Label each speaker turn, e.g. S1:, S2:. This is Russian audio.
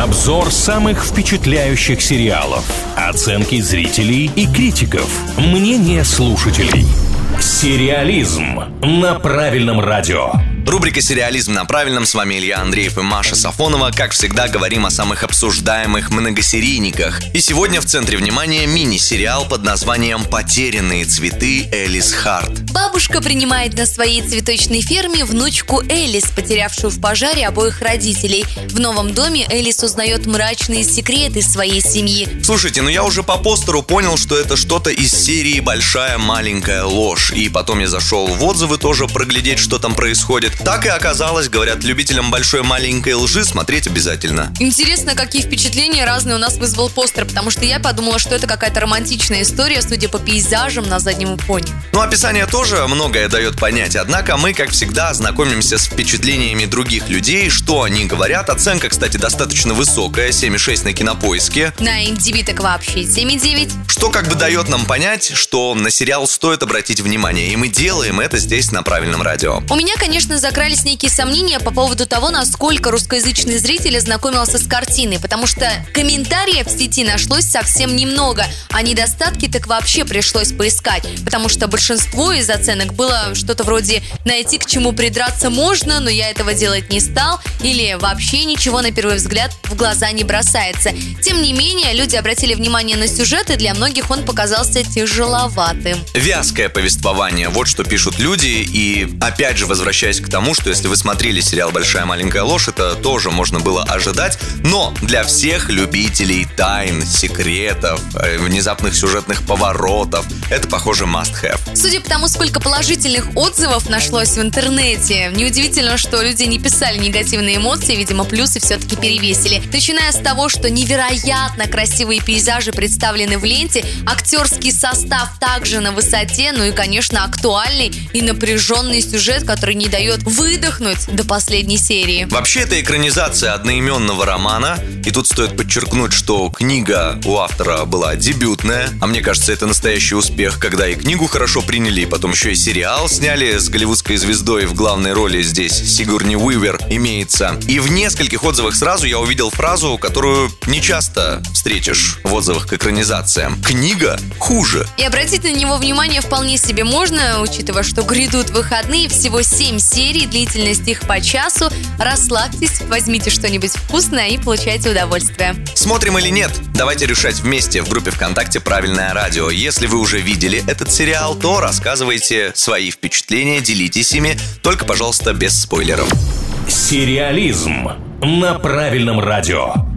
S1: Обзор самых впечатляющих сериалов. Оценки зрителей и критиков. Мнение слушателей. Сериализм на правильном радио.
S2: Рубрика «Сериализм на правильном». С вами Илья Андреев и Маша Сафонова. Как всегда, говорим о самых обсуждаемых многосерийниках. И сегодня в центре внимания мини-сериал под названием «Потерянные цветы» Элис Харт.
S3: Бабушка принимает на своей цветочной ферме внучку Элис, потерявшую в пожаре обоих родителей. В новом доме Элис узнает мрачные секреты своей семьи.
S2: Слушайте, ну я уже по постеру понял, что это что-то из серии «Большая маленькая ложь». И потом я зашел в отзывы тоже проглядеть, что там происходит. Так и оказалось, говорят, любителям большой маленькой лжи смотреть обязательно.
S3: Интересно, какие впечатления разные у нас вызвал постер, потому что я подумала, что это какая-то романтичная история, судя по пейзажам на заднем фоне.
S2: Ну, описание тоже многое дает понять, однако мы, как всегда, знакомимся с впечатлениями других людей, что они говорят. Оценка, кстати, достаточно высокая, 7,6 на кинопоиске.
S3: На MDB так вообще 7,9.
S2: Что как бы дает нам понять, что на сериал стоит обратить внимание, и мы делаем это здесь на правильном радио.
S3: У меня, конечно, закрались некие сомнения по поводу того, насколько русскоязычный зритель ознакомился с картиной, потому что комментариев в сети нашлось совсем немного, а недостатки так вообще пришлось поискать, потому что большинство из оценок было что-то вроде «найти к чему придраться можно, но я этого делать не стал» или «вообще ничего на первый взгляд в глаза не бросается». Тем не менее, люди обратили внимание на сюжет, и для многих он показался тяжеловатым.
S2: Вязкое повествование, вот что пишут люди, и опять же, возвращаясь к тому, что если вы смотрели сериал «Большая маленькая ложь», это тоже можно было ожидать. Но для всех любителей тайн, секретов, э, внезапных сюжетных поворотов, это, похоже, must have.
S3: Судя по тому, сколько положительных отзывов нашлось в интернете, неудивительно, что люди не писали негативные эмоции, видимо, плюсы все-таки перевесили. Начиная с того, что невероятно красивые пейзажи представлены в ленте, актерский состав также на высоте, ну и, конечно, актуальный и напряженный сюжет, который не дает выдохнуть до последней серии.
S2: Вообще, это экранизация одноименного романа, и тут стоит подчеркнуть, что книга у автора была дебютная, а мне кажется, это настоящий успех, когда и книгу хорошо приняли, и потом еще и сериал сняли с голливудской звездой в главной роли здесь Сигурни Уивер имеется. И в нескольких отзывах сразу я увидел фразу, которую не часто встретишь в отзывах к экранизациям. Книга хуже.
S3: И обратить на него внимание вполне себе можно, учитывая, что грядут выходные, всего 7 серий, длительность их по часу. Расслабьтесь, возьмите что-нибудь вкусное и получайте удовольствие.
S2: Смотрим или нет? Давайте решать вместе в группе ВКонтакте «Правильное радио». Если вы уже видели этот сериал, то рассказывайте свои впечатления, делитесь ими, только, пожалуйста, без спойлеров.
S1: Сериализм на правильном радио.